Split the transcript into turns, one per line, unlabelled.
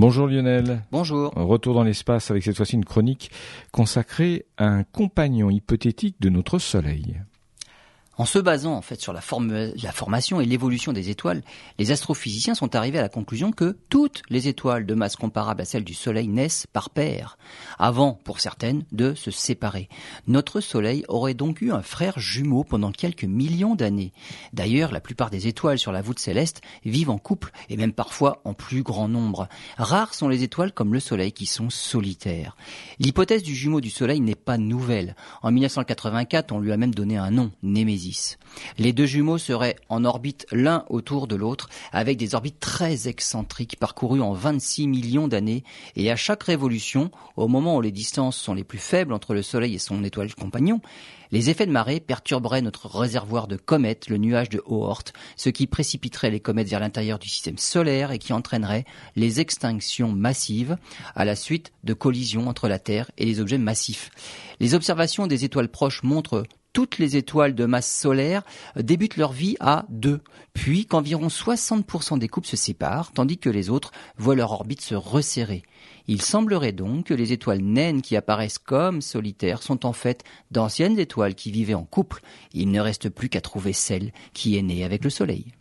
Bonjour Lionel.
Bonjour.
Retour dans l'espace avec cette fois-ci une chronique consacrée à un compagnon hypothétique de notre Soleil.
En se basant en fait sur la, formation et l'évolution des étoiles, les astrophysiciens sont arrivés à la conclusion que toutes les étoiles de masse comparable à celle du Soleil naissent par paires, avant, pour certaines, de se séparer. Notre Soleil aurait donc eu un frère jumeau pendant quelques millions d'années. D'ailleurs, la plupart des étoiles sur la voûte céleste vivent en couple et même parfois en plus grand nombre. Rares sont les étoiles comme le Soleil qui sont solitaires. L'hypothèse du jumeau du Soleil n'est pas nouvelle. En 1984, on lui a même donné un nom, Némésis. Les deux jumeaux seraient en orbite l'un autour de l'autre, avec des orbites très excentriques parcourues en 26 millions d'années, et à chaque révolution, au moment où les distances sont les plus faibles entre le Soleil et son étoile compagnon, les effets de marée perturberaient notre réservoir de comètes, le nuage de Oort, ce qui précipiterait les comètes vers l'intérieur du système solaire et qui entraînerait les extinctions massives à la suite de collisions entre la Terre et les objets massifs. Les observations des étoiles proches montrent toutes les étoiles de masse solaire débutent leur vie à 2, puis qu'environ 60% des couples se séparent, tandis que les autres voient leur orbite se resserrer. Il semblerait donc que les étoiles naines qui apparaissent comme solitaires sont en fait d'anciennes étoiles qui vivaient en couple. Il ne reste plus qu'à trouver celle qui est née avec le Soleil.